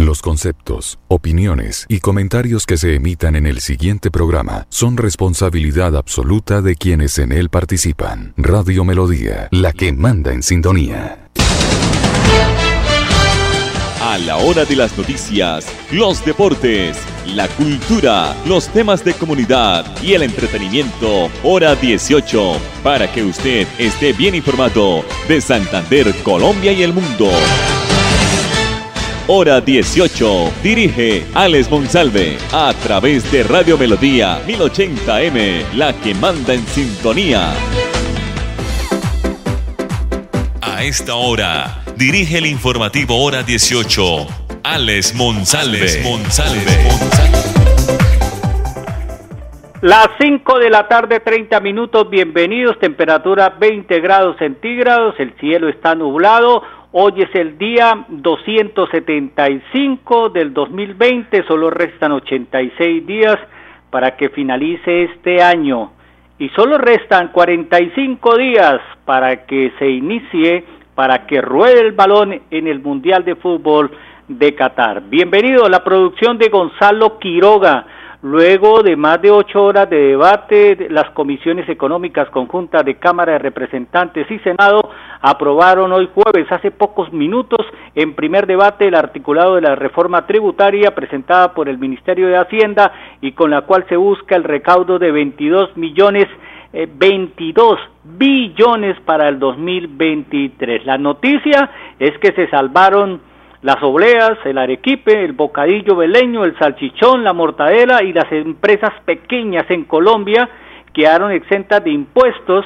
Los conceptos, opiniones y comentarios que se emitan en el siguiente programa son responsabilidad absoluta de quienes en él participan. Radio Melodía, la que manda en sintonía. A la hora de las noticias, los deportes, la cultura, los temas de comunidad y el entretenimiento, hora 18, para que usted esté bien informado de Santander, Colombia y el mundo. Hora 18. Dirige Alex Monsalve a través de Radio Melodía 1080M, la que manda en sintonía. A esta hora, dirige el informativo Hora 18. Alex Monsalve. Las 5 de la tarde, 30 minutos, bienvenidos, temperatura 20 grados centígrados, el cielo está nublado, Hoy es el día 275 del 2020, solo restan 86 días para que finalice este año y solo restan 45 días para que se inicie, para que ruede el balón en el Mundial de Fútbol de Qatar. Bienvenido a la producción de Gonzalo Quiroga. Luego de más de ocho horas de debate, las comisiones económicas conjuntas de Cámara de Representantes y Senado aprobaron hoy jueves, hace pocos minutos, en primer debate el articulado de la reforma tributaria presentada por el Ministerio de Hacienda y con la cual se busca el recaudo de 22 millones 22 eh, billones para el 2023. La noticia es que se salvaron las obleas, el arequipe, el bocadillo veleño, el salchichón, la mortadela y las empresas pequeñas en Colombia quedaron exentas de impuestos.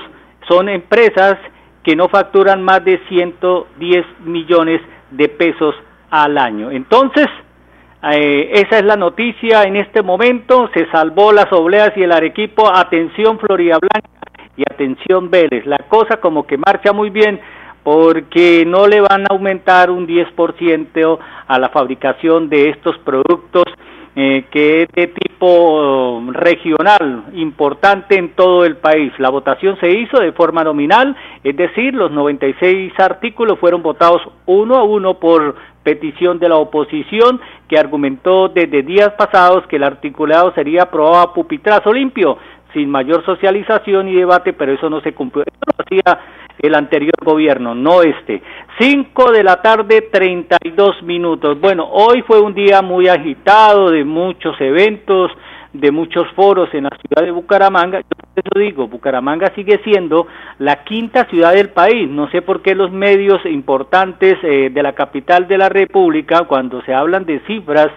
Son empresas que no facturan más de 110 millones de pesos al año. Entonces, eh, esa es la noticia en este momento. Se salvó las obleas y el arequipo. Atención Florida Blanca y atención Vélez. La cosa como que marcha muy bien porque no le van a aumentar un 10% a la fabricación de estos productos eh, que es de tipo regional, importante en todo el país. La votación se hizo de forma nominal, es decir, los 96 artículos fueron votados uno a uno por petición de la oposición que argumentó desde días pasados que el articulado sería aprobado a pupitrazo limpio, sin mayor socialización y debate, pero eso no se cumplió. Eso lo hacía el anterior gobierno, no este. Cinco de la tarde, treinta y dos minutos. Bueno, hoy fue un día muy agitado, de muchos eventos, de muchos foros en la ciudad de Bucaramanga. Yo eso digo, Bucaramanga sigue siendo la quinta ciudad del país. No sé por qué los medios importantes eh, de la capital de la República, cuando se hablan de cifras,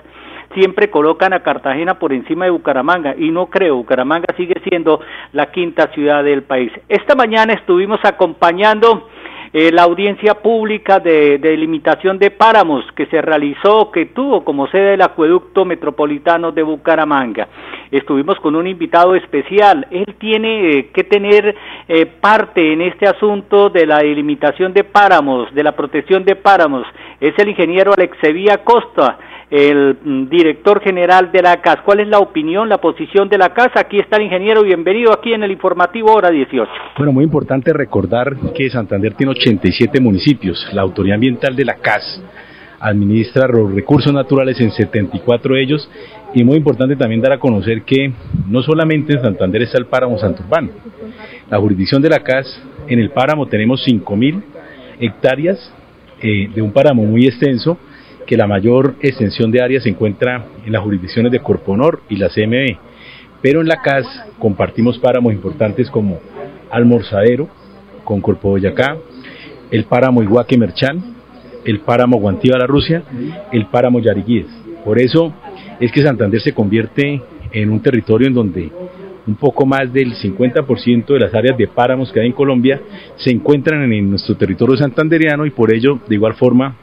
siempre colocan a Cartagena por encima de Bucaramanga y no creo, Bucaramanga sigue siendo la quinta ciudad del país. Esta mañana estuvimos acompañando eh, la audiencia pública de, delimitación de páramos que se realizó, que tuvo como sede el acueducto metropolitano de Bucaramanga. Estuvimos con un invitado especial. Él tiene eh, que tener eh, parte en este asunto de la delimitación de páramos, de la protección de páramos. Es el ingeniero Alexevía Costa el mm, director general de la CAS. ¿Cuál es la opinión, la posición de la CAS? Aquí está el ingeniero, bienvenido aquí en el informativo hora 18. Bueno, muy importante recordar que Santander tiene 87 municipios. La autoridad ambiental de la CAS administra los recursos naturales en 74 de ellos y muy importante también dar a conocer que no solamente en Santander está el páramo santurbano. La jurisdicción de la CAS, en el páramo tenemos 5.000 hectáreas eh, de un páramo muy extenso que la mayor extensión de área se encuentra en las jurisdicciones de Corponor y la CMB, pero en la CAS compartimos páramos importantes como Almorzadero con Corpo Boyacá, el páramo Iguaque Merchán, el páramo Guantiva la Rusia, el páramo Yariguíes. Por eso es que Santander se convierte en un territorio en donde un poco más del 50% de las áreas de páramos que hay en Colombia se encuentran en nuestro territorio santanderiano y por ello, de igual forma,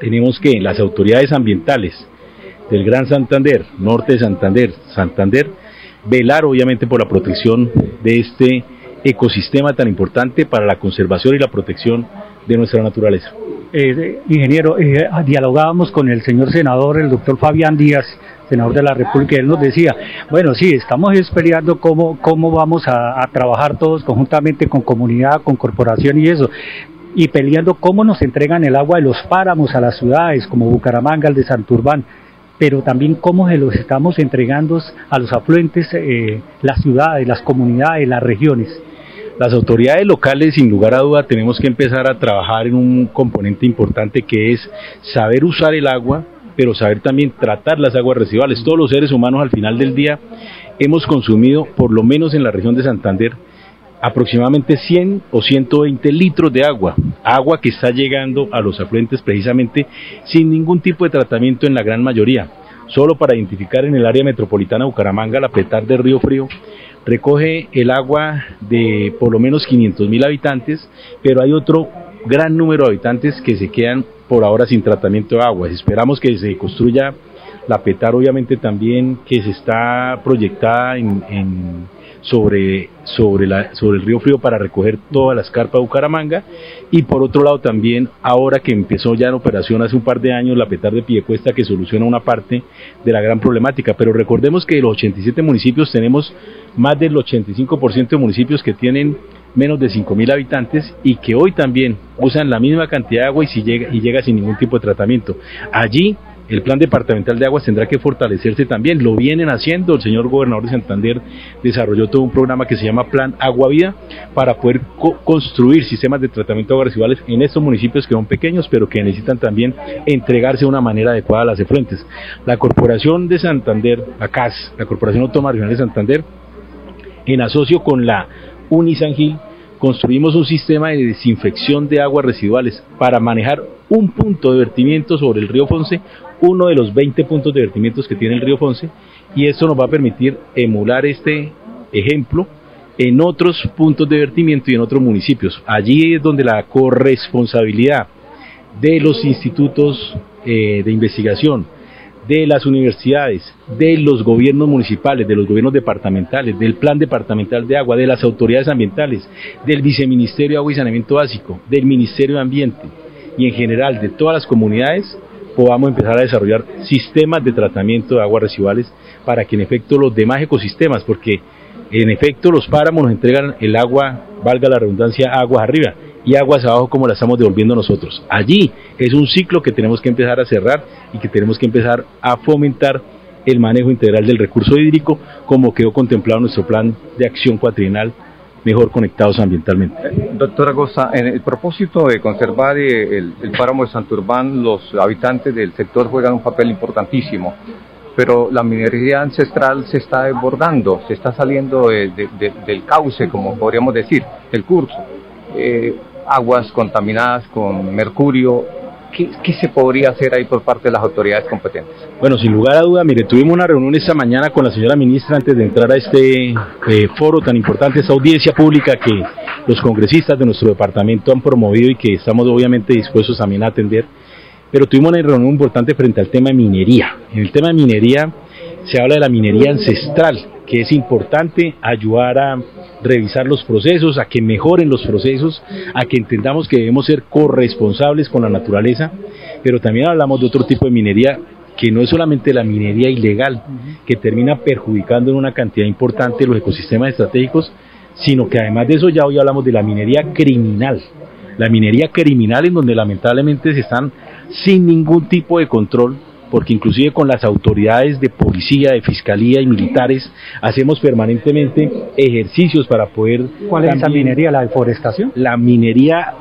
tenemos que las autoridades ambientales del Gran Santander, Norte de Santander, Santander, velar obviamente por la protección de este ecosistema tan importante para la conservación y la protección de nuestra naturaleza. Eh, ingeniero, eh, dialogábamos con el señor senador, el doctor Fabián Díaz, senador de la República, él nos decía, bueno, sí, estamos esperando cómo, cómo vamos a, a trabajar todos conjuntamente con comunidad, con corporación y eso, y peleando cómo nos entregan el agua de los páramos a las ciudades como Bucaramanga, el de Santurbán, pero también cómo se los estamos entregando a los afluentes, eh, las ciudades, las comunidades, las regiones. Las autoridades locales, sin lugar a duda, tenemos que empezar a trabajar en un componente importante que es saber usar el agua, pero saber también tratar las aguas residuales. Todos los seres humanos al final del día hemos consumido, por lo menos en la región de Santander, aproximadamente 100 o 120 litros de agua, agua que está llegando a los afluentes precisamente sin ningún tipo de tratamiento en la gran mayoría. Solo para identificar en el área metropolitana de Bucaramanga, la petar de Río Frío recoge el agua de por lo menos 500 mil habitantes, pero hay otro gran número de habitantes que se quedan por ahora sin tratamiento de agua. Esperamos que se construya la PETAR, obviamente también que se está proyectada en, sobre, sobre, la, sobre el río Frío para recoger toda la escarpa de Bucaramanga y por otro lado también ahora que empezó ya en operación hace un par de años la PETAR de Piedecuesta que soluciona una parte de la gran problemática, pero recordemos que de los 87 municipios tenemos más del 85% de municipios que tienen menos de 5.000 habitantes y que hoy también usan la misma cantidad de agua y, si llega, y llega sin ningún tipo de tratamiento. Allí el plan departamental de aguas tendrá que fortalecerse también, lo vienen haciendo, el señor gobernador de Santander desarrolló todo un programa que se llama Plan Agua Vida para poder construir sistemas de tratamiento de aguas residuales en estos municipios que son pequeños pero que necesitan también entregarse de una manera adecuada a las efluentes. La Corporación de Santander, la CAS, la Corporación Autónoma Regional de Santander, en asocio con la Unisangil, construimos un sistema de desinfección de aguas residuales para manejar un punto de vertimiento sobre el río Fonce, uno de los 20 puntos de vertimientos que tiene el río Fonce, y esto nos va a permitir emular este ejemplo en otros puntos de vertimiento y en otros municipios. Allí es donde la corresponsabilidad de los institutos eh, de investigación, de las universidades, de los gobiernos municipales, de los gobiernos departamentales, del plan departamental de agua, de las autoridades ambientales, del viceministerio de agua y saneamiento básico, del ministerio de ambiente y en general de todas las comunidades podamos empezar a desarrollar sistemas de tratamiento de aguas residuales para que en efecto los demás ecosistemas, porque en efecto los páramos nos entregan el agua, valga la redundancia, aguas arriba, y aguas abajo como la estamos devolviendo nosotros. Allí es un ciclo que tenemos que empezar a cerrar y que tenemos que empezar a fomentar el manejo integral del recurso hídrico como quedó contemplado nuestro plan de acción cuatrienal mejor conectados ambientalmente. Doctora Goza, en el propósito de conservar eh, el, páramo de Santurbán, los habitantes del sector juegan un papel importantísimo, pero la minería ancestral se está desbordando, se está saliendo del cauce, como podríamos decir, del curso. Eh, aguas contaminadas con mercurio. ¿Qué, se podría hacer ahí por parte de las autoridades competentes? Bueno, sin lugar a duda, mire, tuvimos una reunión esta mañana con la señora ministra antes de entrar a este eh, foro tan importante, esta audiencia pública que los congresistas de nuestro departamento han promovido y que estamos obviamente dispuestos también a atender. Pero tuvimos una reunión importante frente al tema de minería. En el tema de minería se habla de la minería ancestral, que es importante ayudar a revisar los procesos, a que mejoren los procesos, a que entendamos que debemos ser corresponsables con la naturaleza, pero también hablamos de otro tipo de minería que no es solamente la minería ilegal, que termina perjudicando en una cantidad importante los ecosistemas estratégicos, sino que además de eso ya hoy hablamos de la minería criminal, la minería criminal en donde lamentablemente se están sin ningún tipo de control porque inclusive con las autoridades de policía, de fiscalía y militares hacemos permanentemente ejercicios para poder... ¿Cuál es esa minería? ¿La deforestación? La minería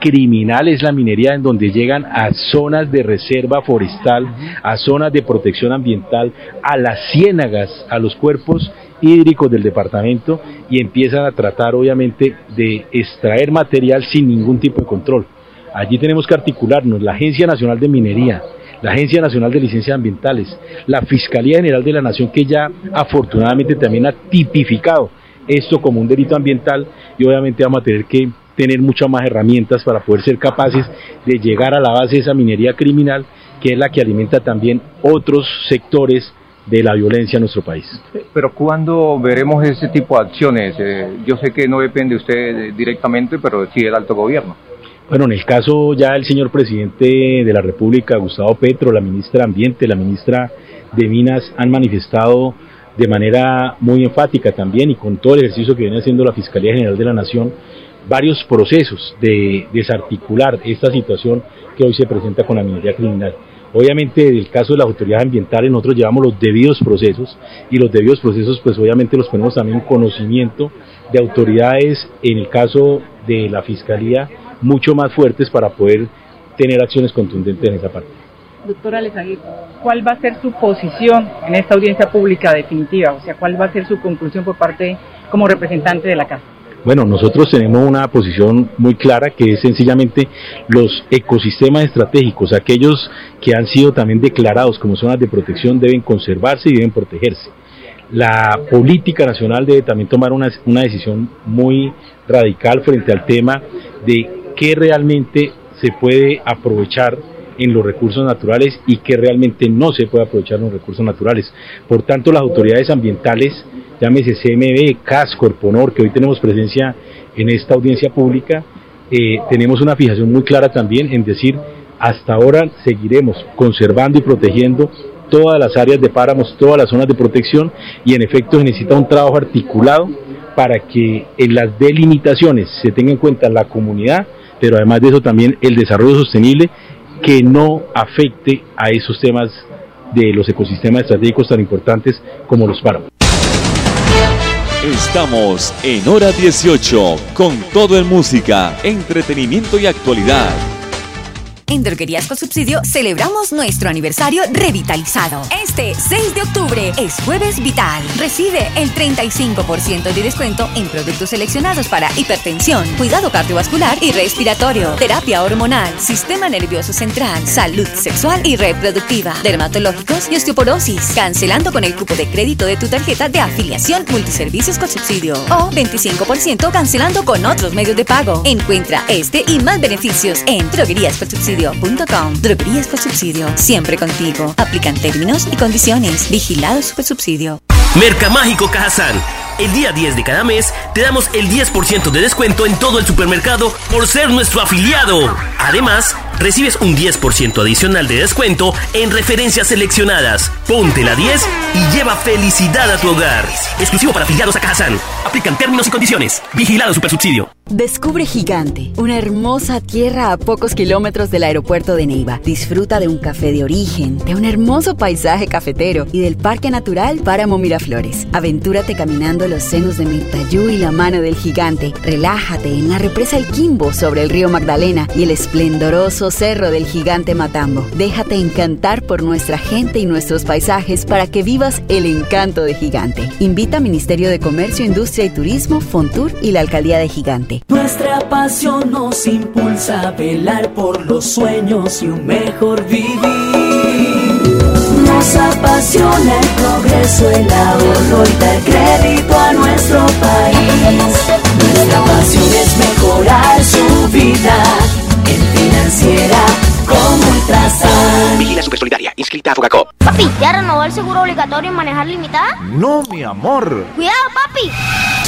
criminal es la minería en donde llegan a zonas de reserva forestal, a zonas de protección ambiental, a las ciénagas, a los cuerpos hídricos del departamento y empiezan a tratar obviamente de extraer material sin ningún tipo de control. Allí tenemos que articularnos, la Agencia Nacional de Minería, la Agencia Nacional de Licencias Ambientales, la Fiscalía General de la Nación que ya afortunadamente también ha tipificado esto como un delito ambiental y obviamente vamos a tener que tener muchas más herramientas para poder ser capaces de llegar a la base de esa minería criminal que es la que alimenta también otros sectores de la violencia en nuestro país. Pero ¿cuándo veremos ese tipo de acciones? Eh, yo sé que no depende de usted directamente, pero sí del alto gobierno. Bueno, en el caso ya el señor presidente de la República, Gustavo Petro, la ministra de Ambiente, la ministra de Minas, han manifestado de manera muy enfática también y con todo el ejercicio que viene haciendo la Fiscalía General de la Nación varios procesos de desarticular esta situación que hoy se presenta con la minería criminal. Obviamente, en el caso de las autoridades ambientales, nosotros llevamos los debidos procesos y los debidos procesos, pues obviamente los ponemos también en conocimiento de autoridades, en el caso de la Fiscalía, mucho más fuertes para poder tener acciones contundentes en esa parte. Doctora Lezaguirre, ¿cuál va a ser su posición en esta audiencia pública definitiva? O sea, ¿cuál va a ser su conclusión por parte como representante de la Casa? Bueno, nosotros tenemos una posición muy clara que es sencillamente los ecosistemas estratégicos, aquellos que han sido también declarados como zonas de protección deben conservarse y deben protegerse. La política nacional debe también tomar una, una decisión muy radical frente al tema de qué realmente se puede aprovechar en los recursos naturales y qué realmente no se puede aprovechar en los recursos naturales. Por tanto, las autoridades ambientales llámese CMB, CAS, Corponor, que hoy tenemos presencia en esta audiencia pública, eh, tenemos una fijación muy clara también en decir, hasta ahora seguiremos conservando y protegiendo todas las áreas de páramos, todas las zonas de protección y en efecto se necesita un trabajo articulado para que en las delimitaciones se tenga en cuenta la comunidad, pero además de eso también el desarrollo sostenible que no afecte a esos temas de los ecosistemas estratégicos tan importantes como los páramos. Estamos en hora 18 con todo en música, entretenimiento y actualidad. En Droguerías con Subsidio celebramos nuestro aniversario revitalizado. Este 6 de octubre es Jueves Vital. Recibe el 35% de descuento en productos seleccionados para hipertensión, cuidado cardiovascular y respiratorio, terapia hormonal, sistema nervioso central, salud sexual y reproductiva, dermatológicos y osteoporosis, cancelando con el cupo de crédito de tu tarjeta de afiliación multiservicios con subsidio o 25% cancelando con otros medios de pago. Encuentra este y más beneficios en Droguerías con Subsidio subsidio.com. Droguerías con subsidio. Siempre contigo. Aplican términos y condiciones. Vigilado Super Subsidio. Mercamágico Cajazán. El día 10 de cada mes te damos el 10% de descuento en todo el supermercado por ser nuestro afiliado. Además, recibes un 10% adicional de descuento en referencias seleccionadas. Ponte la 10 y lleva felicidad a tu hogar. Exclusivo para afiliados a Cajazán. Aplican términos y condiciones. Vigilado Supersubsidio. Descubre Gigante, una hermosa tierra a pocos kilómetros del aeropuerto de Neiva. Disfruta de un café de origen, de un hermoso paisaje cafetero y del Parque Natural Páramo Miraflores. Aventúrate caminando los senos de Mirtayú y la mano del gigante. Relájate en la represa El Quimbo sobre el río Magdalena y el esplendoroso cerro del gigante Matambo. Déjate encantar por nuestra gente y nuestros paisajes para que vivas el encanto de Gigante. Invita Ministerio de Comercio, Industria y Turismo, Fontur y la Alcaldía de Gigante. Nuestra pasión nos impulsa a velar por los sueños y un mejor vivir. Nos apasiona el progreso, el ahorro y dar crédito a nuestro país. Nuestra pasión es mejorar su vida en financiera como Ultrasan. Vigila Supersolidaria, inscrita a Fogacop. Papi, ¿ya renovó el seguro obligatorio en manejar limitada? No, mi amor. Cuidado, papi.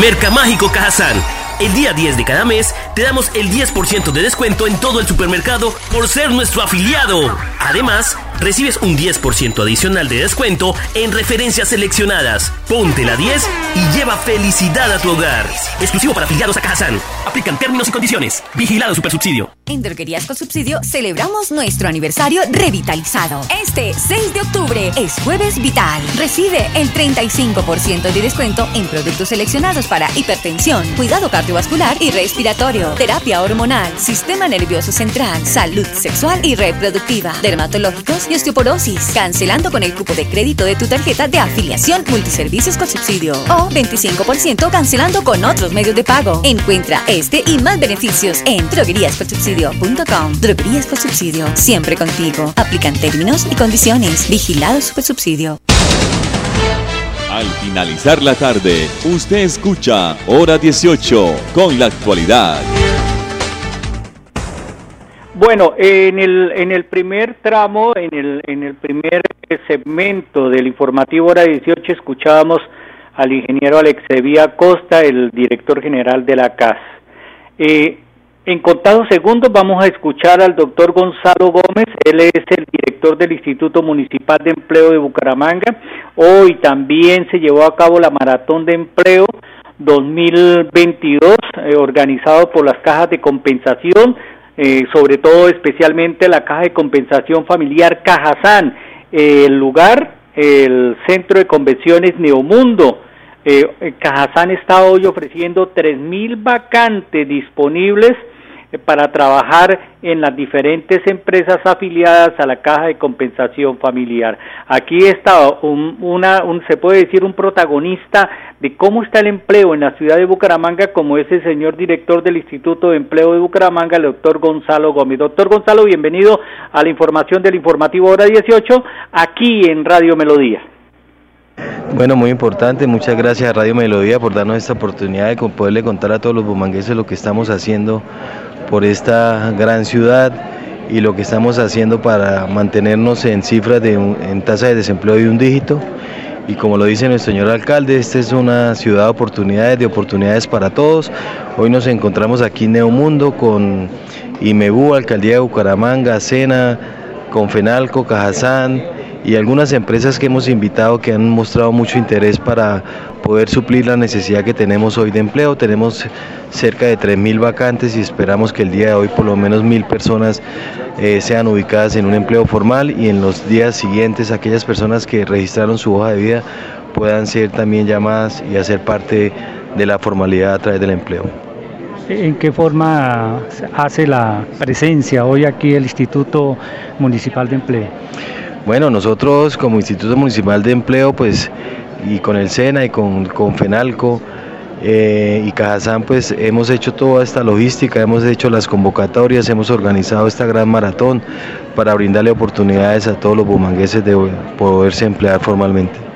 Mercamágico Cajazán. El día 10 de cada mes te damos el 10% de descuento en todo el supermercado por ser nuestro afiliado. Además, recibes un 10% adicional de descuento en referencias seleccionadas. Ponte la 10 y lleva felicidad a tu hogar. Exclusivo para afiliados a Cajazán. Aplican términos y condiciones. Vigilado Supersubsidio. En Droguerías con Subsidio celebramos nuestro aniversario revitalizado. Este 6 de octubre es Jueves Vital. Recibe el 35% de descuento en productos seleccionados para hipertensión, cuidado cardiovascular y respiratorio, terapia hormonal, sistema nervioso central, salud sexual y reproductiva, dermatológicos y osteoporosis, cancelando con el cupo de crédito de tu tarjeta de afiliación multiservicios con subsidio o 25% cancelando con otros medios de pago. Encuentra este y más beneficios en drogueríascolsubsidio.com. Droguerías siempre contigo. Aplican términos y condiciones. Vigilado Supersubsidio. Al finalizar la tarde, usted escucha Hora 18 con la actualidad. Bueno, en el, en el primer tramo, en el, en el primer segmento del informativo Hora 18, escuchábamos al ingeniero Alex Sevilla Costa, el director general de la CAS. Eh, en contados segundos vamos a escuchar al doctor Gonzalo Gómez, él es el director del Instituto Municipal de Empleo de Bucaramanga. Hoy también se llevó a cabo la Maratón de Empleo 2022, eh, organizado por las cajas de compensación, eh, sobre todo especialmente la caja de compensación familiar Cajazán, el lugar, el Centro de Convenciones Neomundo. Eh, Cajazán está hoy ofreciendo 3.000 vacantes disponibles eh, para trabajar en las diferentes empresas afiliadas a la caja de compensación familiar. Aquí está un, una, un, se puede decir un protagonista de cómo está el empleo en la ciudad de Bucaramanga, como es el señor director del Instituto de Empleo de Bucaramanga, el doctor Gonzalo Gómez. Doctor Gonzalo, bienvenido a la información del informativo hora 18, aquí en Radio Melodía. Bueno, muy importante, muchas gracias a Radio Melodía por darnos esta oportunidad de poderle contar a todos los bumangueses lo que estamos haciendo por esta gran ciudad y lo que estamos haciendo para mantenernos en cifras de en tasa de desempleo de un dígito. Y como lo dice nuestro señor alcalde, esta es una ciudad de oportunidades, de oportunidades para todos. Hoy nos encontramos aquí en Neomundo con IMEBU, Alcaldía de Bucaramanga, Sena, Confenalco, Cajazán y algunas empresas que hemos invitado que han mostrado mucho interés para poder suplir la necesidad que tenemos hoy de empleo. Tenemos cerca de 3.000 vacantes y esperamos que el día de hoy por lo menos 1.000 personas eh, sean ubicadas en un empleo formal y en los días siguientes aquellas personas que registraron su hoja de vida puedan ser también llamadas y hacer parte de la formalidad a través del empleo. ¿En qué forma hace la presencia hoy aquí el Instituto Municipal de Empleo? Bueno, nosotros como Instituto Municipal de Empleo, pues, y con el SENA y con, con FENALCO eh, y Cajazán, pues hemos hecho toda esta logística, hemos hecho las convocatorias, hemos organizado esta gran maratón para brindarle oportunidades a todos los bumangueses de poderse emplear formalmente.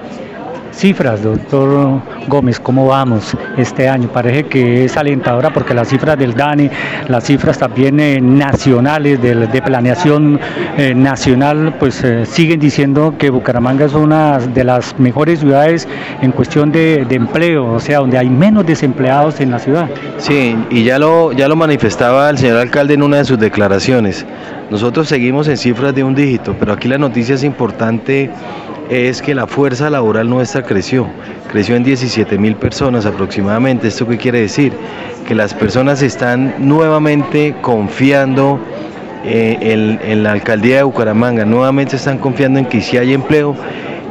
Cifras, doctor Gómez, ¿cómo vamos este año? Parece que es alentadora porque las cifras del DANE, las cifras también eh, nacionales de, planeación eh, nacional, pues eh, siguen diciendo que Bucaramanga es una de las mejores ciudades en cuestión de, empleo, o sea, donde hay menos desempleados en la ciudad. Sí, y ya lo, ya lo manifestaba el señor alcalde en una de sus declaraciones. Nosotros seguimos en cifras de un dígito, pero aquí la noticia es importante es que la fuerza laboral nuestra creció, creció en 17 mil personas aproximadamente. ¿Esto qué quiere decir? Que las personas están nuevamente confiando eh, en, la alcaldía de Bucaramanga, nuevamente están confiando en que sí hay empleo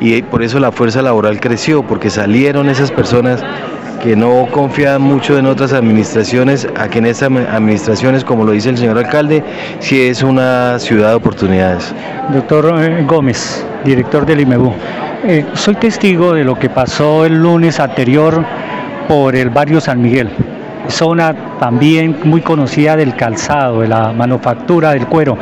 y por eso la fuerza laboral creció, porque salieron esas personas que no confiaban mucho en otras administraciones, aquí en estas administraciones, como lo dice el señor alcalde, sí es una ciudad de oportunidades. Doctor eh, Gómez, director del IMEBU, eh, soy testigo de lo que pasó el lunes anterior por el barrio San Miguel, zona también muy conocida del calzado, de la manufactura del cuero.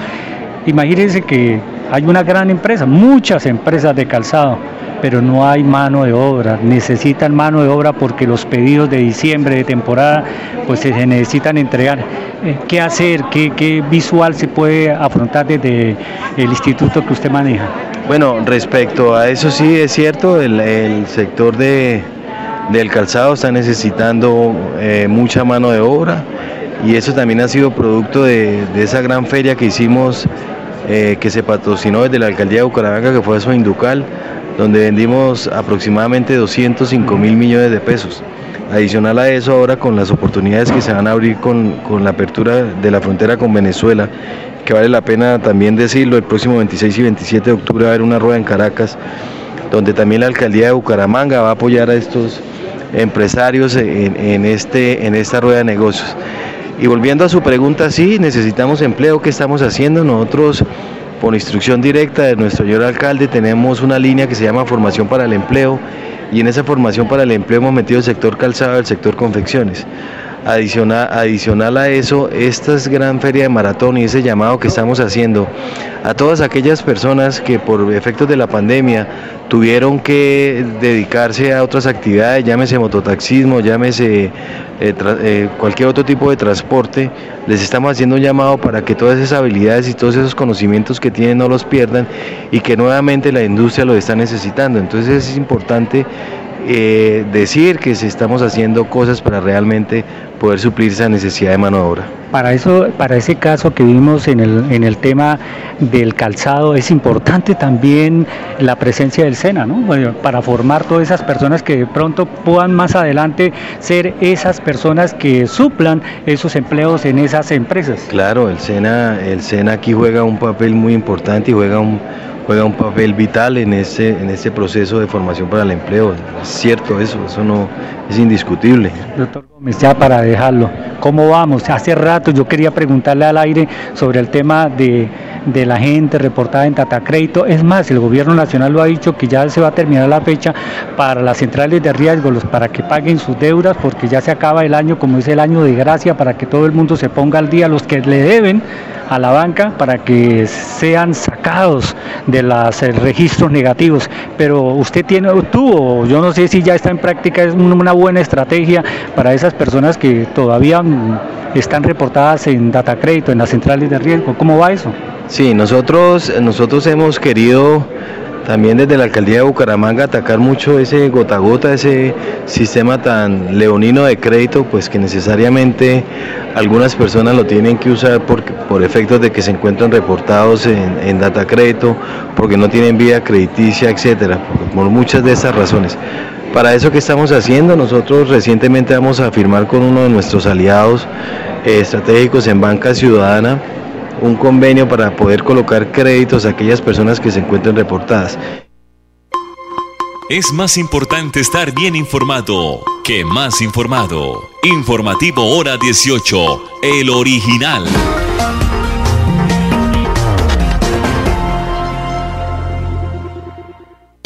Imagínense que hay una gran empresa, muchas empresas de calzado pero no hay mano de obra. Necesitan mano de obra porque los pedidos de diciembre, de temporada, pues se necesitan entregar. Eh, ¿Qué hacer? ¿Qué, visual se puede afrontar desde el instituto que usted maneja? Bueno, respecto a eso sí es cierto, el, sector de, del calzado está necesitando eh, mucha mano de obra y eso también ha sido producto de, esa gran feria que hicimos eh, que se patrocinó desde la alcaldía de Bucaramanga, que fue a Inducal, donde vendimos aproximadamente 205 mil millones de pesos. Adicional a eso, ahora con las oportunidades que se van a abrir con, con la apertura de la frontera con Venezuela, que vale la pena también decirlo, el próximo 26 y 27 de octubre va a haber una rueda en Caracas, donde también la alcaldía de Bucaramanga va a apoyar a estos empresarios en, este, en esta rueda de negocios. Y volviendo a su pregunta, sí, necesitamos empleo, ¿qué estamos haciendo? Nosotros, por instrucción directa de nuestro señor alcalde, tenemos una línea que se llama Formación para el Empleo y en esa formación para el empleo hemos metido el sector calzado, el sector confecciones. Adicional, adicional a eso, esta es gran feria de maratón y ese llamado que estamos haciendo a todas aquellas personas que por efectos de la pandemia tuvieron que dedicarse a otras actividades, llámese mototaxismo, llámese eh, eh, cualquier otro tipo de transporte, les estamos haciendo un llamado para que todas esas habilidades y todos esos conocimientos que tienen no los pierdan y que nuevamente la industria lo está necesitando. Entonces es importante eh, decir que estamos haciendo cosas para realmente poder suplir esa necesidad de mano de obra. Para eso, para ese caso que vimos en el, en el tema del calzado, es importante también la presencia del SENA, ¿no? para formar todas esas personas que de pronto puedan más adelante ser esas personas que suplan esos empleos en esas empresas. Claro, el SENA, el SENA aquí juega un papel muy importante y juega un juega un papel vital en ese, en ese proceso de formación para el empleo. Es cierto eso, eso no es indiscutible. Doctor Gómez, ya para dejarlo, ¿cómo vamos? Hace rato yo quería preguntarle al aire sobre el tema de, de la gente reportada en Tata Crédito. Es más, el gobierno nacional lo ha dicho que ya se va a terminar la fecha para las centrales de riesgo, para que paguen sus deudas, porque ya se acaba el año, como es el año de gracia, para que todo el mundo se ponga al día, los que le deben a la banca para que sean sacados de los eh, registros negativos. Pero usted tiene, tuvo, yo no sé si ya está en práctica, es una buena estrategia para esas personas que todavía mm, están reportadas en data crédito, en las centrales de riesgo. ¿Cómo va eso? Sí, nosotros, nosotros hemos querido también desde la alcaldía de Bucaramanga atacar mucho ese gota a gota, ese sistema tan leonino de crédito, pues que necesariamente algunas personas lo tienen que usar por, por efectos de que se encuentran reportados en, data crédito, porque no tienen vida crediticia, etcétera, por muchas de esas razones. Para eso que estamos haciendo, nosotros recientemente vamos a firmar con uno de nuestros aliados eh, estratégicos en Banca Ciudadana un convenio para poder colocar créditos a aquellas personas que se encuentren reportadas. Es más importante estar bien informado que más informado. Informativo Hora 18, el original.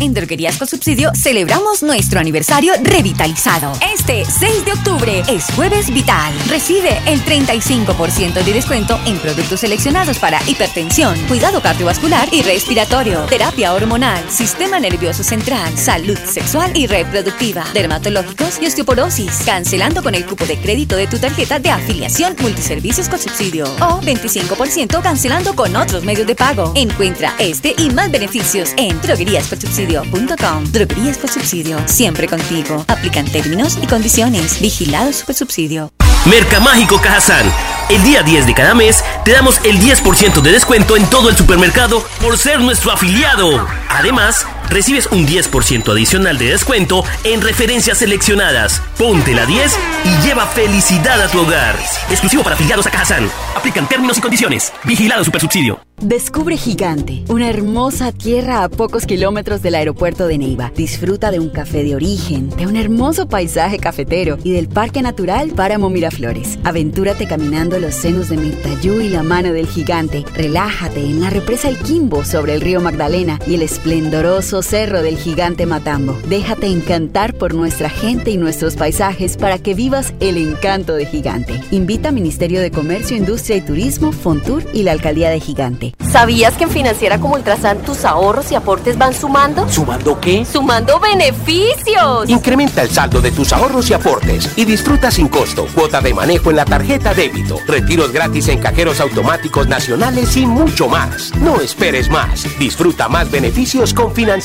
En Droguerías con Subsidio celebramos nuestro aniversario revitalizado. Este 6 de octubre es Jueves Vital. Recibe el 35% de descuento en productos seleccionados para hipertensión, cuidado cardiovascular y respiratorio, terapia hormonal, sistema nervioso central, salud sexual y reproductiva, dermatológicos y osteoporosis, cancelando con el cupo de crédito de tu tarjeta de afiliación multiservicios con subsidio o 25% cancelando con otros medios de pago. Encuentra este y más beneficios en Droguerías con Subsidio subsidio.com. Por subsidio. Siempre contigo. Aplican términos y condiciones. Vigilado subsidio. Mercamágico Cajazán. El día 10 de cada mes te damos el 10% de descuento en todo el supermercado por ser nuestro afiliado. Además, recibes un 10% adicional de descuento en referencias seleccionadas. Ponte la 10 y lleva felicidad a tu hogar. Exclusivo para afiliados a Cajazán. Aplican términos y condiciones. Vigilado Supersubsidio. Descubre Gigante, una hermosa tierra a pocos kilómetros del aeropuerto de Neiva. Disfruta de un café de origen, de un hermoso paisaje cafetero y del Parque Natural Páramo Miraflores. Aventúrate caminando los senos de Mirtayú y la mano del gigante. Relájate en la represa El Quimbo sobre el río Magdalena y el esplendoroso cerro del gigante Matambo. Déjate encantar por nuestra gente y nuestros paisajes para que vivas el encanto de Gigante. Invita Ministerio de Comercio, Industria y Turismo, Fontur y la Alcaldía de Gigante. ¿Sabías que en Financiera como Ultrasan tus ahorros y aportes van sumando? ¿Sumando qué? ¡Sumando beneficios! Incrementa el saldo de tus ahorros y aportes y disfruta sin costo cuota de manejo en la tarjeta débito, retiros gratis en cajeros automáticos nacionales y mucho más. No esperes más. Disfruta más beneficios con Financiera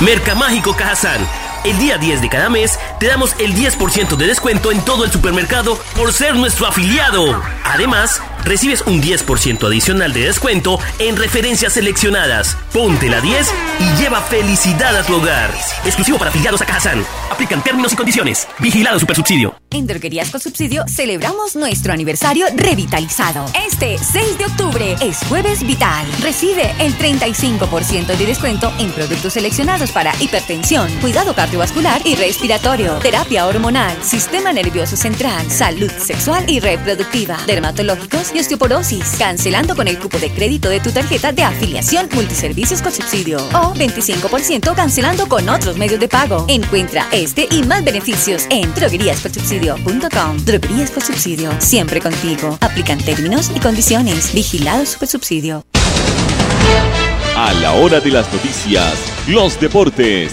Mercamágico Cajazán. El día 10 de cada mes te damos el 10% de descuento en todo el supermercado por ser nuestro afiliado. Además, recibes un 10% adicional de descuento en referencias seleccionadas. Ponte la 10 y lleva felicidad a tu hogar. Exclusivo para afiliados a Cajazán. Aplican términos y condiciones. Vigilado Supersubsidio. En Droguerías con Subsidio celebramos nuestro aniversario revitalizado. Este 6 de octubre es Jueves Vital. Recibe el 35% de descuento en productos seleccionados para hipertensión, cuidado cardiovascular y respiratorio, terapia hormonal, sistema nervioso central, salud sexual y reproductiva, dermatológicos y osteoporosis. Cancelando con el cupo de crédito de tu tarjeta de afiliación multiservicios con subsidio. O 25% cancelando con otros medios de pago. Encuentra este y más beneficios en drogueríascolsubsidio.com. Droguerías por subsidio. Siempre contigo. Aplican términos y condiciones. Vigilado Supersubsidio. A la hora de las noticias, los deportes,